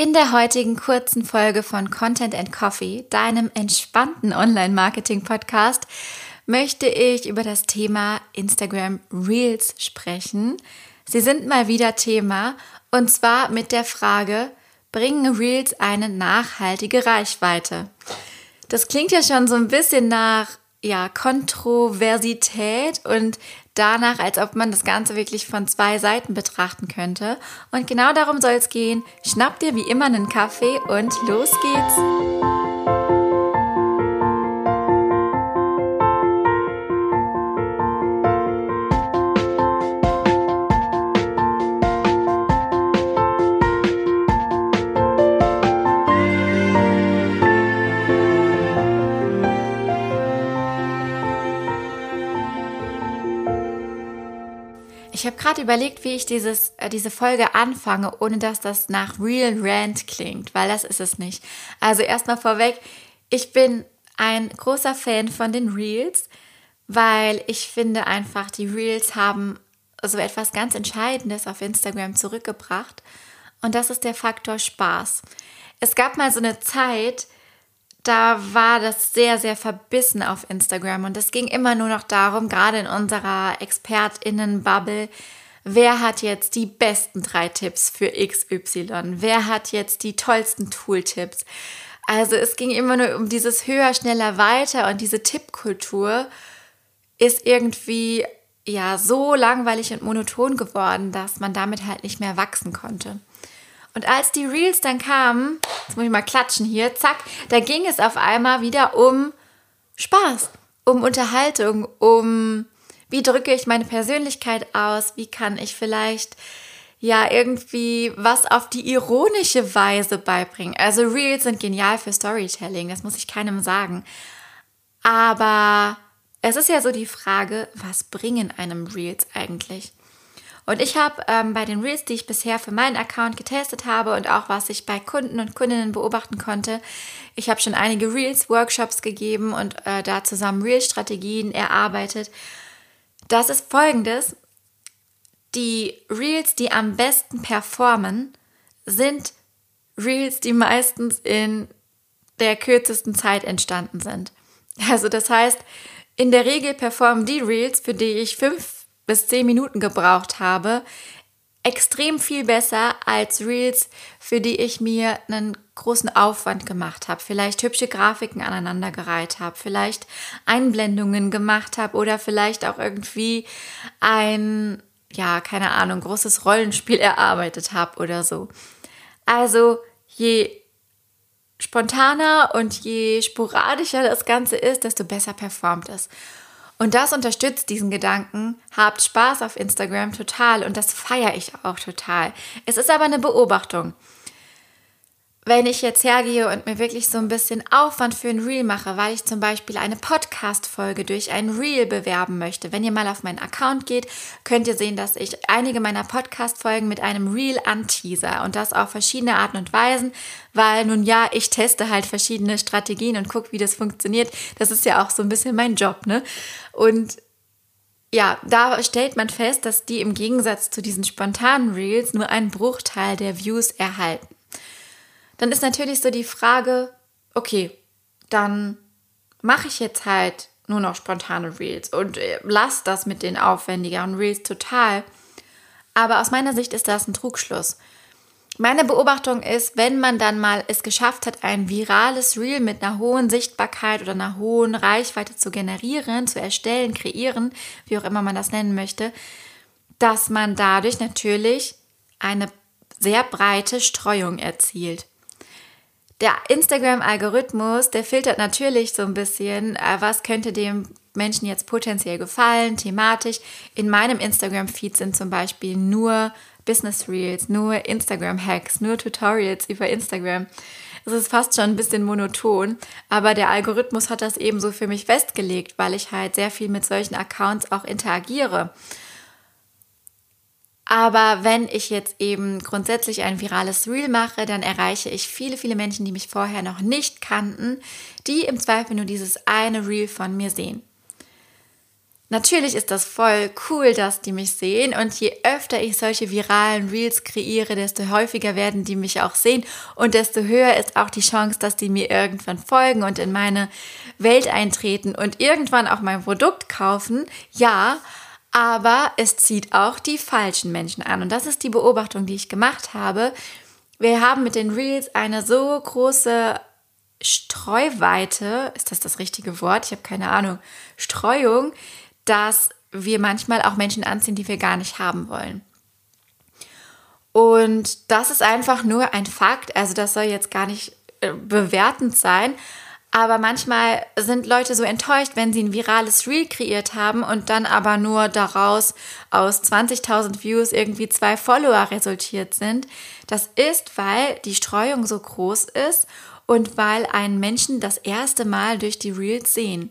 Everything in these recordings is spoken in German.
In der heutigen kurzen Folge von Content and Coffee, deinem entspannten Online-Marketing-Podcast, möchte ich über das Thema Instagram Reels sprechen. Sie sind mal wieder Thema und zwar mit der Frage, bringen Reels eine nachhaltige Reichweite? Das klingt ja schon so ein bisschen nach ja, Kontroversität und danach, als ob man das Ganze wirklich von zwei Seiten betrachten könnte. Und genau darum soll es gehen. Schnapp dir wie immer einen Kaffee und los geht's. Gerade überlegt, wie ich dieses, äh, diese Folge anfange, ohne dass das nach Real Rant klingt, weil das ist es nicht. Also erstmal vorweg, ich bin ein großer Fan von den Reels, weil ich finde einfach, die Reels haben so etwas ganz Entscheidendes auf Instagram zurückgebracht. Und das ist der Faktor Spaß. Es gab mal so eine Zeit, da war das sehr, sehr verbissen auf Instagram und es ging immer nur noch darum, gerade in unserer ExpertInnen-Bubble, wer hat jetzt die besten drei Tipps für XY? Wer hat jetzt die tollsten Tooltips? Also es ging immer nur um dieses höher, schneller, weiter und diese Tippkultur ist irgendwie ja so langweilig und monoton geworden, dass man damit halt nicht mehr wachsen konnte. Und als die Reels dann kamen, jetzt muss ich mal klatschen hier, zack, da ging es auf einmal wieder um Spaß, um Unterhaltung, um wie drücke ich meine Persönlichkeit aus, wie kann ich vielleicht ja irgendwie was auf die ironische Weise beibringen. Also Reels sind genial für Storytelling, das muss ich keinem sagen. Aber es ist ja so die Frage, was bringen einem Reels eigentlich? Und ich habe ähm, bei den Reels, die ich bisher für meinen Account getestet habe und auch was ich bei Kunden und Kundinnen beobachten konnte, ich habe schon einige Reels-Workshops gegeben und äh, da zusammen Reels-Strategien erarbeitet. Das ist folgendes. Die Reels, die am besten performen, sind Reels, die meistens in der kürzesten Zeit entstanden sind. Also das heißt, in der Regel performen die Reels, für die ich fünf bis zehn Minuten gebraucht habe, extrem viel besser als Reels, für die ich mir einen großen Aufwand gemacht habe, vielleicht hübsche Grafiken aneinandergereiht habe, vielleicht Einblendungen gemacht habe oder vielleicht auch irgendwie ein, ja, keine Ahnung, großes Rollenspiel erarbeitet habe oder so. Also je spontaner und je sporadischer das Ganze ist, desto besser performt es. Und das unterstützt diesen Gedanken, habt Spaß auf Instagram total und das feiere ich auch total. Es ist aber eine Beobachtung wenn ich jetzt hergehe und mir wirklich so ein bisschen Aufwand für ein Reel mache, weil ich zum Beispiel eine Podcast-Folge durch ein Reel bewerben möchte. Wenn ihr mal auf meinen Account geht, könnt ihr sehen, dass ich einige meiner Podcast-Folgen mit einem Reel anteaser und das auf verschiedene Arten und Weisen, weil nun ja, ich teste halt verschiedene Strategien und gucke, wie das funktioniert. Das ist ja auch so ein bisschen mein Job, ne? Und ja, da stellt man fest, dass die im Gegensatz zu diesen spontanen Reels nur einen Bruchteil der Views erhalten dann ist natürlich so die Frage, okay, dann mache ich jetzt halt nur noch spontane Reels und äh, lass das mit den aufwendigeren Reels total. Aber aus meiner Sicht ist das ein Trugschluss. Meine Beobachtung ist, wenn man dann mal es geschafft hat, ein virales Reel mit einer hohen Sichtbarkeit oder einer hohen Reichweite zu generieren, zu erstellen, kreieren, wie auch immer man das nennen möchte, dass man dadurch natürlich eine sehr breite Streuung erzielt der Instagram-Algorithmus, der filtert natürlich so ein bisschen, äh, was könnte dem Menschen jetzt potenziell gefallen, thematisch. In meinem Instagram-Feed sind zum Beispiel nur Business Reels, nur Instagram-Hacks, nur Tutorials über Instagram. Es ist fast schon ein bisschen monoton, aber der Algorithmus hat das eben so für mich festgelegt, weil ich halt sehr viel mit solchen Accounts auch interagiere. Aber wenn ich jetzt eben grundsätzlich ein virales Reel mache, dann erreiche ich viele, viele Menschen, die mich vorher noch nicht kannten, die im Zweifel nur dieses eine Reel von mir sehen. Natürlich ist das voll cool, dass die mich sehen und je öfter ich solche viralen Reels kreiere, desto häufiger werden die mich auch sehen und desto höher ist auch die Chance, dass die mir irgendwann folgen und in meine Welt eintreten und irgendwann auch mein Produkt kaufen. Ja, es zieht auch die falschen Menschen an und das ist die Beobachtung, die ich gemacht habe. Wir haben mit den Reels eine so große Streuweite, ist das das richtige Wort? Ich habe keine Ahnung. Streuung, dass wir manchmal auch Menschen anziehen, die wir gar nicht haben wollen. Und das ist einfach nur ein Fakt, also das soll jetzt gar nicht äh, bewertend sein, aber manchmal sind Leute so enttäuscht, wenn sie ein virales Reel kreiert haben und dann aber nur daraus aus 20.000 Views irgendwie zwei Follower resultiert sind. Das ist, weil die Streuung so groß ist und weil einen Menschen das erste Mal durch die Reels sehen.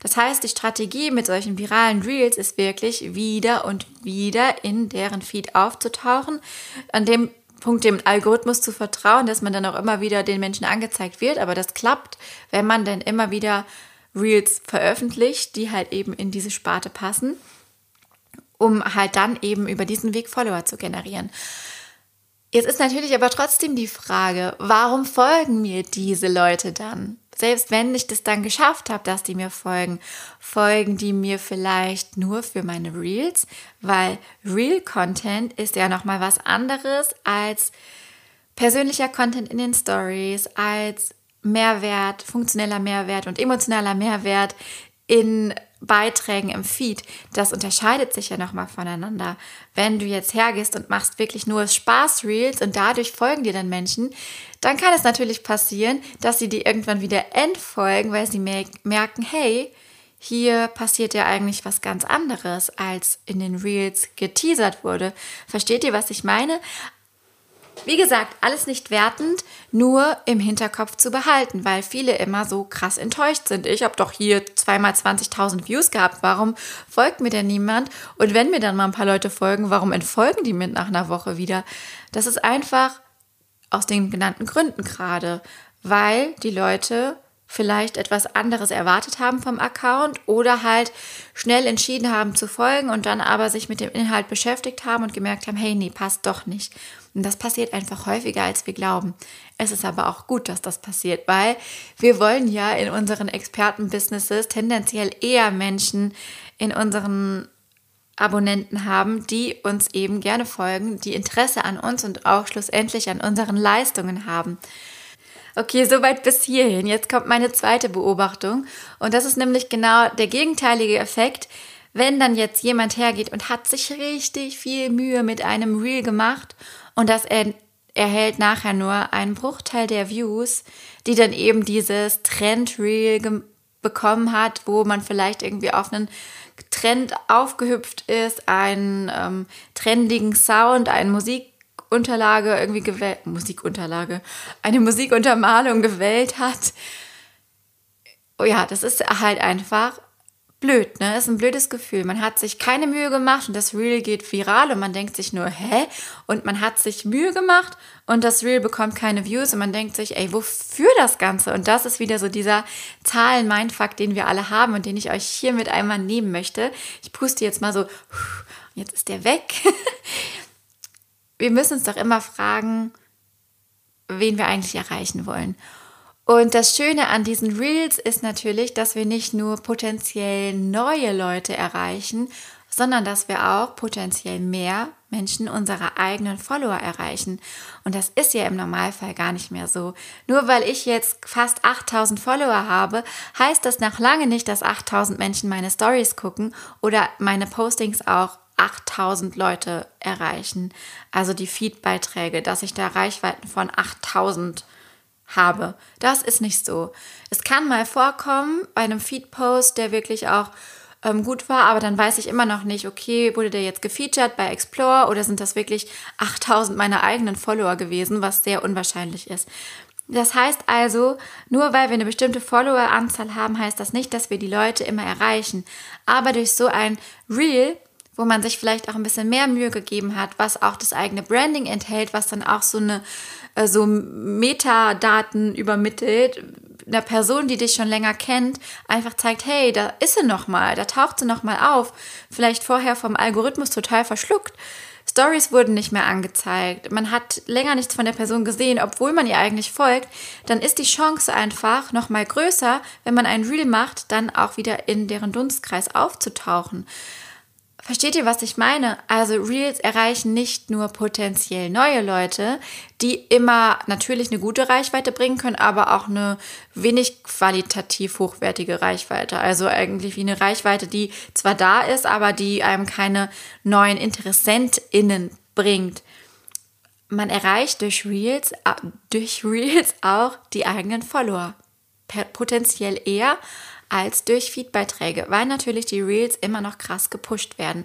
Das heißt, die Strategie mit solchen viralen Reels ist wirklich wieder und wieder in deren Feed aufzutauchen, an dem Punkt, dem Algorithmus zu vertrauen, dass man dann auch immer wieder den Menschen angezeigt wird. Aber das klappt, wenn man dann immer wieder Reels veröffentlicht, die halt eben in diese Sparte passen, um halt dann eben über diesen Weg Follower zu generieren. Jetzt ist natürlich aber trotzdem die Frage, warum folgen mir diese Leute dann? Selbst wenn ich das dann geschafft habe, dass die mir folgen, folgen die mir vielleicht nur für meine Reels, weil Real Content ist ja noch mal was anderes als persönlicher Content in den Stories, als Mehrwert, funktioneller Mehrwert und emotionaler Mehrwert in Beiträgen im Feed, das unterscheidet sich ja nochmal voneinander. Wenn du jetzt hergehst und machst wirklich nur Spaß-Reels und dadurch folgen dir dann Menschen, dann kann es natürlich passieren, dass sie dir irgendwann wieder entfolgen, weil sie merken, hey, hier passiert ja eigentlich was ganz anderes, als in den Reels geteasert wurde. Versteht ihr, was ich meine? Wie gesagt, alles nicht wertend, nur im Hinterkopf zu behalten, weil viele immer so krass enttäuscht sind. Ich habe doch hier zweimal 20.000 Views gehabt, warum folgt mir denn niemand? Und wenn mir dann mal ein paar Leute folgen, warum entfolgen die mir nach einer Woche wieder? Das ist einfach aus den genannten Gründen gerade, weil die Leute vielleicht etwas anderes erwartet haben vom Account oder halt schnell entschieden haben zu folgen und dann aber sich mit dem Inhalt beschäftigt haben und gemerkt haben, hey, nee, passt doch nicht. Und das passiert einfach häufiger, als wir glauben. Es ist aber auch gut, dass das passiert, weil wir wollen ja in unseren Expertenbusinesses tendenziell eher Menschen in unseren Abonnenten haben, die uns eben gerne folgen, die Interesse an uns und auch schlussendlich an unseren Leistungen haben. Okay, soweit bis hierhin. Jetzt kommt meine zweite Beobachtung. Und das ist nämlich genau der gegenteilige Effekt. Wenn dann jetzt jemand hergeht und hat sich richtig viel Mühe mit einem Reel gemacht und das er erhält nachher nur einen Bruchteil der Views, die dann eben dieses Trend-Reel bekommen hat, wo man vielleicht irgendwie auf einen Trend aufgehüpft ist, einen ähm, trendigen Sound, einen Musik Unterlage irgendwie gewählt, Musikunterlage, eine Musikuntermalung gewählt hat. Oh ja, das ist halt einfach blöd, ne? Ist ein blödes Gefühl. Man hat sich keine Mühe gemacht und das Reel geht viral und man denkt sich nur, hä? Und man hat sich Mühe gemacht und das Reel bekommt keine Views und man denkt sich, ey, wofür das Ganze? Und das ist wieder so dieser Zahlen-Mindfuck, den wir alle haben und den ich euch hier mit einmal nehmen möchte. Ich puste jetzt mal so, jetzt ist der weg. wir müssen uns doch immer fragen, wen wir eigentlich erreichen wollen. Und das Schöne an diesen Reels ist natürlich, dass wir nicht nur potenziell neue Leute erreichen, sondern dass wir auch potenziell mehr Menschen unserer eigenen Follower erreichen. Und das ist ja im Normalfall gar nicht mehr so. Nur weil ich jetzt fast 8000 Follower habe, heißt das noch lange nicht, dass 8000 Menschen meine Stories gucken oder meine Postings auch 8000 Leute erreichen. Also die Feed-Beiträge, dass ich da Reichweiten von 8000 habe. Das ist nicht so. Es kann mal vorkommen bei einem Feed-Post, der wirklich auch ähm, gut war, aber dann weiß ich immer noch nicht, okay, wurde der jetzt gefeatured bei Explore oder sind das wirklich 8000 meiner eigenen Follower gewesen, was sehr unwahrscheinlich ist. Das heißt also, nur weil wir eine bestimmte Follower-Anzahl haben, heißt das nicht, dass wir die Leute immer erreichen. Aber durch so ein Reel wo man sich vielleicht auch ein bisschen mehr Mühe gegeben hat, was auch das eigene Branding enthält, was dann auch so eine äh, so Metadaten übermittelt, einer Person, die dich schon länger kennt, einfach zeigt, hey, da ist sie noch mal, da taucht sie noch mal auf. Vielleicht vorher vom Algorithmus total verschluckt. Stories wurden nicht mehr angezeigt. Man hat länger nichts von der Person gesehen, obwohl man ihr eigentlich folgt. Dann ist die Chance einfach noch mal größer, wenn man ein Reel macht, dann auch wieder in deren Dunstkreis aufzutauchen. Versteht ihr, was ich meine? Also Reels erreichen nicht nur potenziell neue Leute, die immer natürlich eine gute Reichweite bringen können, aber auch eine wenig qualitativ hochwertige Reichweite. Also eigentlich wie eine Reichweite, die zwar da ist, aber die einem keine neuen InteressentInnen bringt. Man erreicht durch Reels, äh, durch Reels auch die eigenen Follower. Potenziell eher als durch Feedbeiträge, weil natürlich die Reels immer noch krass gepusht werden.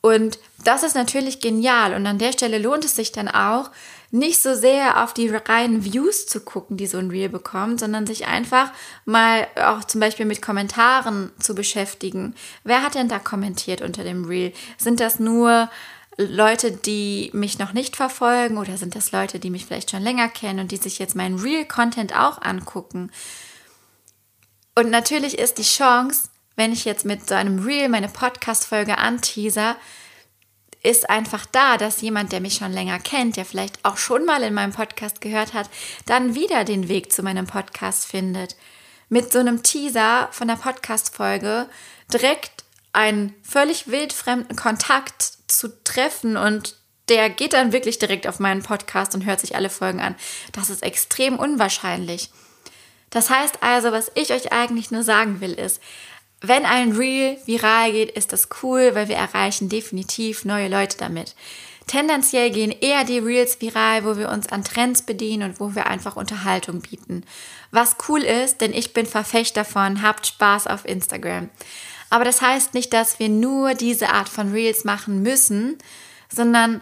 Und das ist natürlich genial. Und an der Stelle lohnt es sich dann auch, nicht so sehr auf die reinen Views zu gucken, die so ein Reel bekommt, sondern sich einfach mal auch zum Beispiel mit Kommentaren zu beschäftigen. Wer hat denn da kommentiert unter dem Reel? Sind das nur Leute, die mich noch nicht verfolgen oder sind das Leute, die mich vielleicht schon länger kennen und die sich jetzt meinen Real-Content auch angucken? Und natürlich ist die Chance, wenn ich jetzt mit so einem Reel meine Podcast-Folge anteaser, ist einfach da, dass jemand, der mich schon länger kennt, der vielleicht auch schon mal in meinem Podcast gehört hat, dann wieder den Weg zu meinem Podcast findet. Mit so einem Teaser von der Podcast-Folge direkt einen völlig wildfremden Kontakt zu treffen und der geht dann wirklich direkt auf meinen Podcast und hört sich alle Folgen an. Das ist extrem unwahrscheinlich. Das heißt also, was ich euch eigentlich nur sagen will, ist, wenn ein Reel viral geht, ist das cool, weil wir erreichen definitiv neue Leute damit. Tendenziell gehen eher die Reels viral, wo wir uns an Trends bedienen und wo wir einfach Unterhaltung bieten. Was cool ist, denn ich bin Verfechter von, habt Spaß auf Instagram. Aber das heißt nicht, dass wir nur diese Art von Reels machen müssen, sondern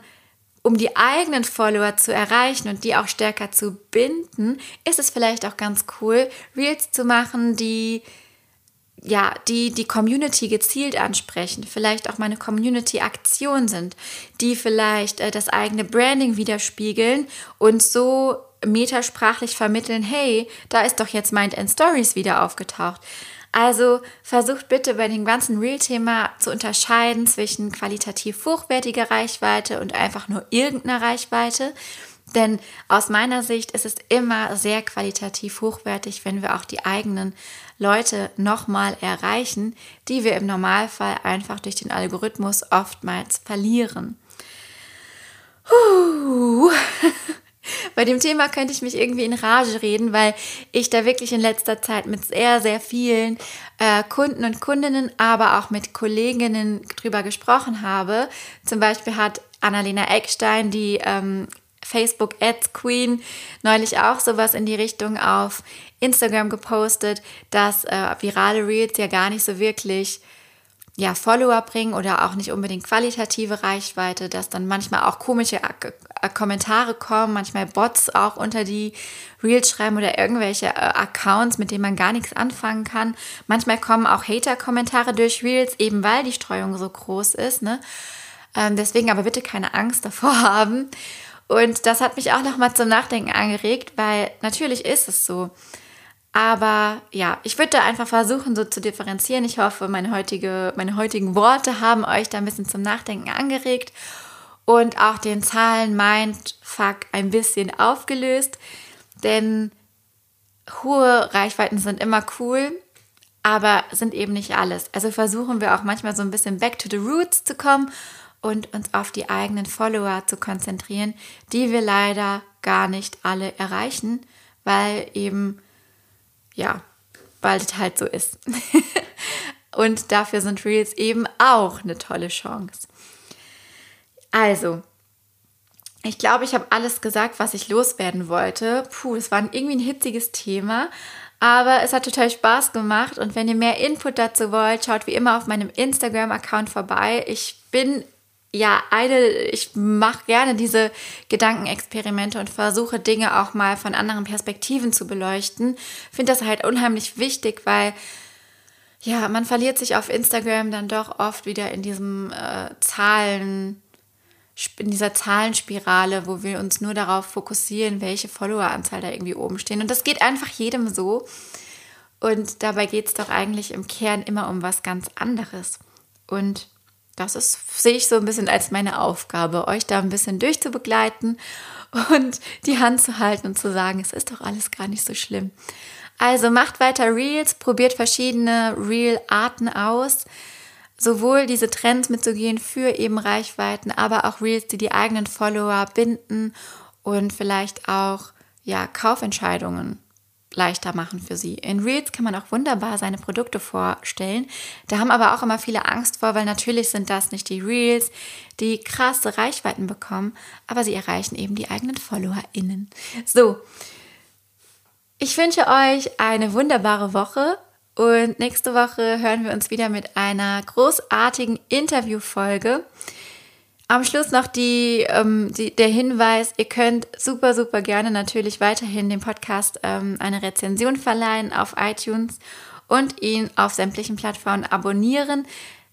um die eigenen Follower zu erreichen und die auch stärker zu binden, ist es vielleicht auch ganz cool, Reels zu machen, die ja, die die Community gezielt ansprechen, vielleicht auch meine Community-Aktion sind, die vielleicht äh, das eigene Branding widerspiegeln und so metasprachlich vermitteln, hey, da ist doch jetzt Mind and Stories wieder aufgetaucht. Also versucht bitte bei dem ganzen Real-Thema zu unterscheiden zwischen qualitativ hochwertiger Reichweite und einfach nur irgendeiner Reichweite. Denn aus meiner Sicht ist es immer sehr qualitativ hochwertig, wenn wir auch die eigenen Leute nochmal erreichen, die wir im Normalfall einfach durch den Algorithmus oftmals verlieren. Huh. Bei dem Thema könnte ich mich irgendwie in Rage reden, weil ich da wirklich in letzter Zeit mit sehr, sehr vielen äh, Kunden und Kundinnen, aber auch mit Kolleginnen drüber gesprochen habe. Zum Beispiel hat Annalena Eckstein, die ähm, Facebook Ads Queen, neulich auch sowas in die Richtung auf Instagram gepostet, dass äh, virale Reels ja gar nicht so wirklich ja, Follower bringen oder auch nicht unbedingt qualitative Reichweite, dass dann manchmal auch komische äh, Kommentare kommen, manchmal Bots auch unter die Reels schreiben oder irgendwelche äh, Accounts, mit denen man gar nichts anfangen kann. Manchmal kommen auch Hater-Kommentare durch Reels, eben weil die Streuung so groß ist. Ne? Ähm, deswegen aber bitte keine Angst davor haben. Und das hat mich auch nochmal zum Nachdenken angeregt, weil natürlich ist es so. Aber ja, ich würde da einfach versuchen, so zu differenzieren. Ich hoffe, meine, heutige, meine heutigen Worte haben euch da ein bisschen zum Nachdenken angeregt und auch den Zahlen Mindfuck ein bisschen aufgelöst. Denn hohe Reichweiten sind immer cool, aber sind eben nicht alles. Also versuchen wir auch manchmal so ein bisschen back to the roots zu kommen und uns auf die eigenen Follower zu konzentrieren, die wir leider gar nicht alle erreichen, weil eben, ja, weil es halt so ist. und dafür sind Reels eben auch eine tolle Chance. Also, ich glaube, ich habe alles gesagt, was ich loswerden wollte. Puh, es war irgendwie ein hitziges Thema, aber es hat total Spaß gemacht. Und wenn ihr mehr Input dazu wollt, schaut wie immer auf meinem Instagram-Account vorbei. Ich bin ja eine, ich mache gerne diese Gedankenexperimente und versuche Dinge auch mal von anderen Perspektiven zu beleuchten. Finde das halt unheimlich wichtig, weil ja, man verliert sich auf Instagram dann doch oft wieder in diesem äh, Zahlen in dieser Zahlenspirale, wo wir uns nur darauf fokussieren, welche Followeranzahl da irgendwie oben stehen. Und das geht einfach jedem so. Und dabei geht es doch eigentlich im Kern immer um was ganz anderes. Und das ist, sehe ich so ein bisschen als meine Aufgabe, euch da ein bisschen durchzubegleiten und die Hand zu halten und zu sagen, es ist doch alles gar nicht so schlimm. Also macht weiter Reels, probiert verschiedene Reel-Arten aus sowohl diese Trends mitzugehen für eben Reichweiten, aber auch Reels, die die eigenen Follower binden und vielleicht auch ja Kaufentscheidungen leichter machen für sie. In Reels kann man auch wunderbar seine Produkte vorstellen. Da haben aber auch immer viele Angst vor, weil natürlich sind das nicht die Reels, die krasse Reichweiten bekommen, aber sie erreichen eben die eigenen FollowerInnen. So. Ich wünsche euch eine wunderbare Woche. Und nächste Woche hören wir uns wieder mit einer großartigen Interviewfolge. Am Schluss noch die, ähm, die, der Hinweis, ihr könnt super, super gerne natürlich weiterhin dem Podcast ähm, eine Rezension verleihen auf iTunes und ihn auf sämtlichen Plattformen abonnieren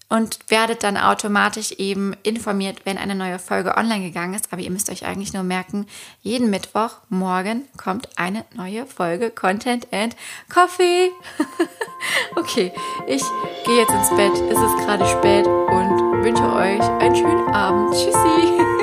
und werdet dann automatisch eben informiert, wenn eine neue Folge online gegangen ist. Aber ihr müsst euch eigentlich nur merken, jeden Mittwoch morgen kommt eine neue Folge Content and Coffee. okay, ich gehe jetzt ins Bett. Es ist gerade spät und wünsche euch einen schönen Abend. Tschüssi.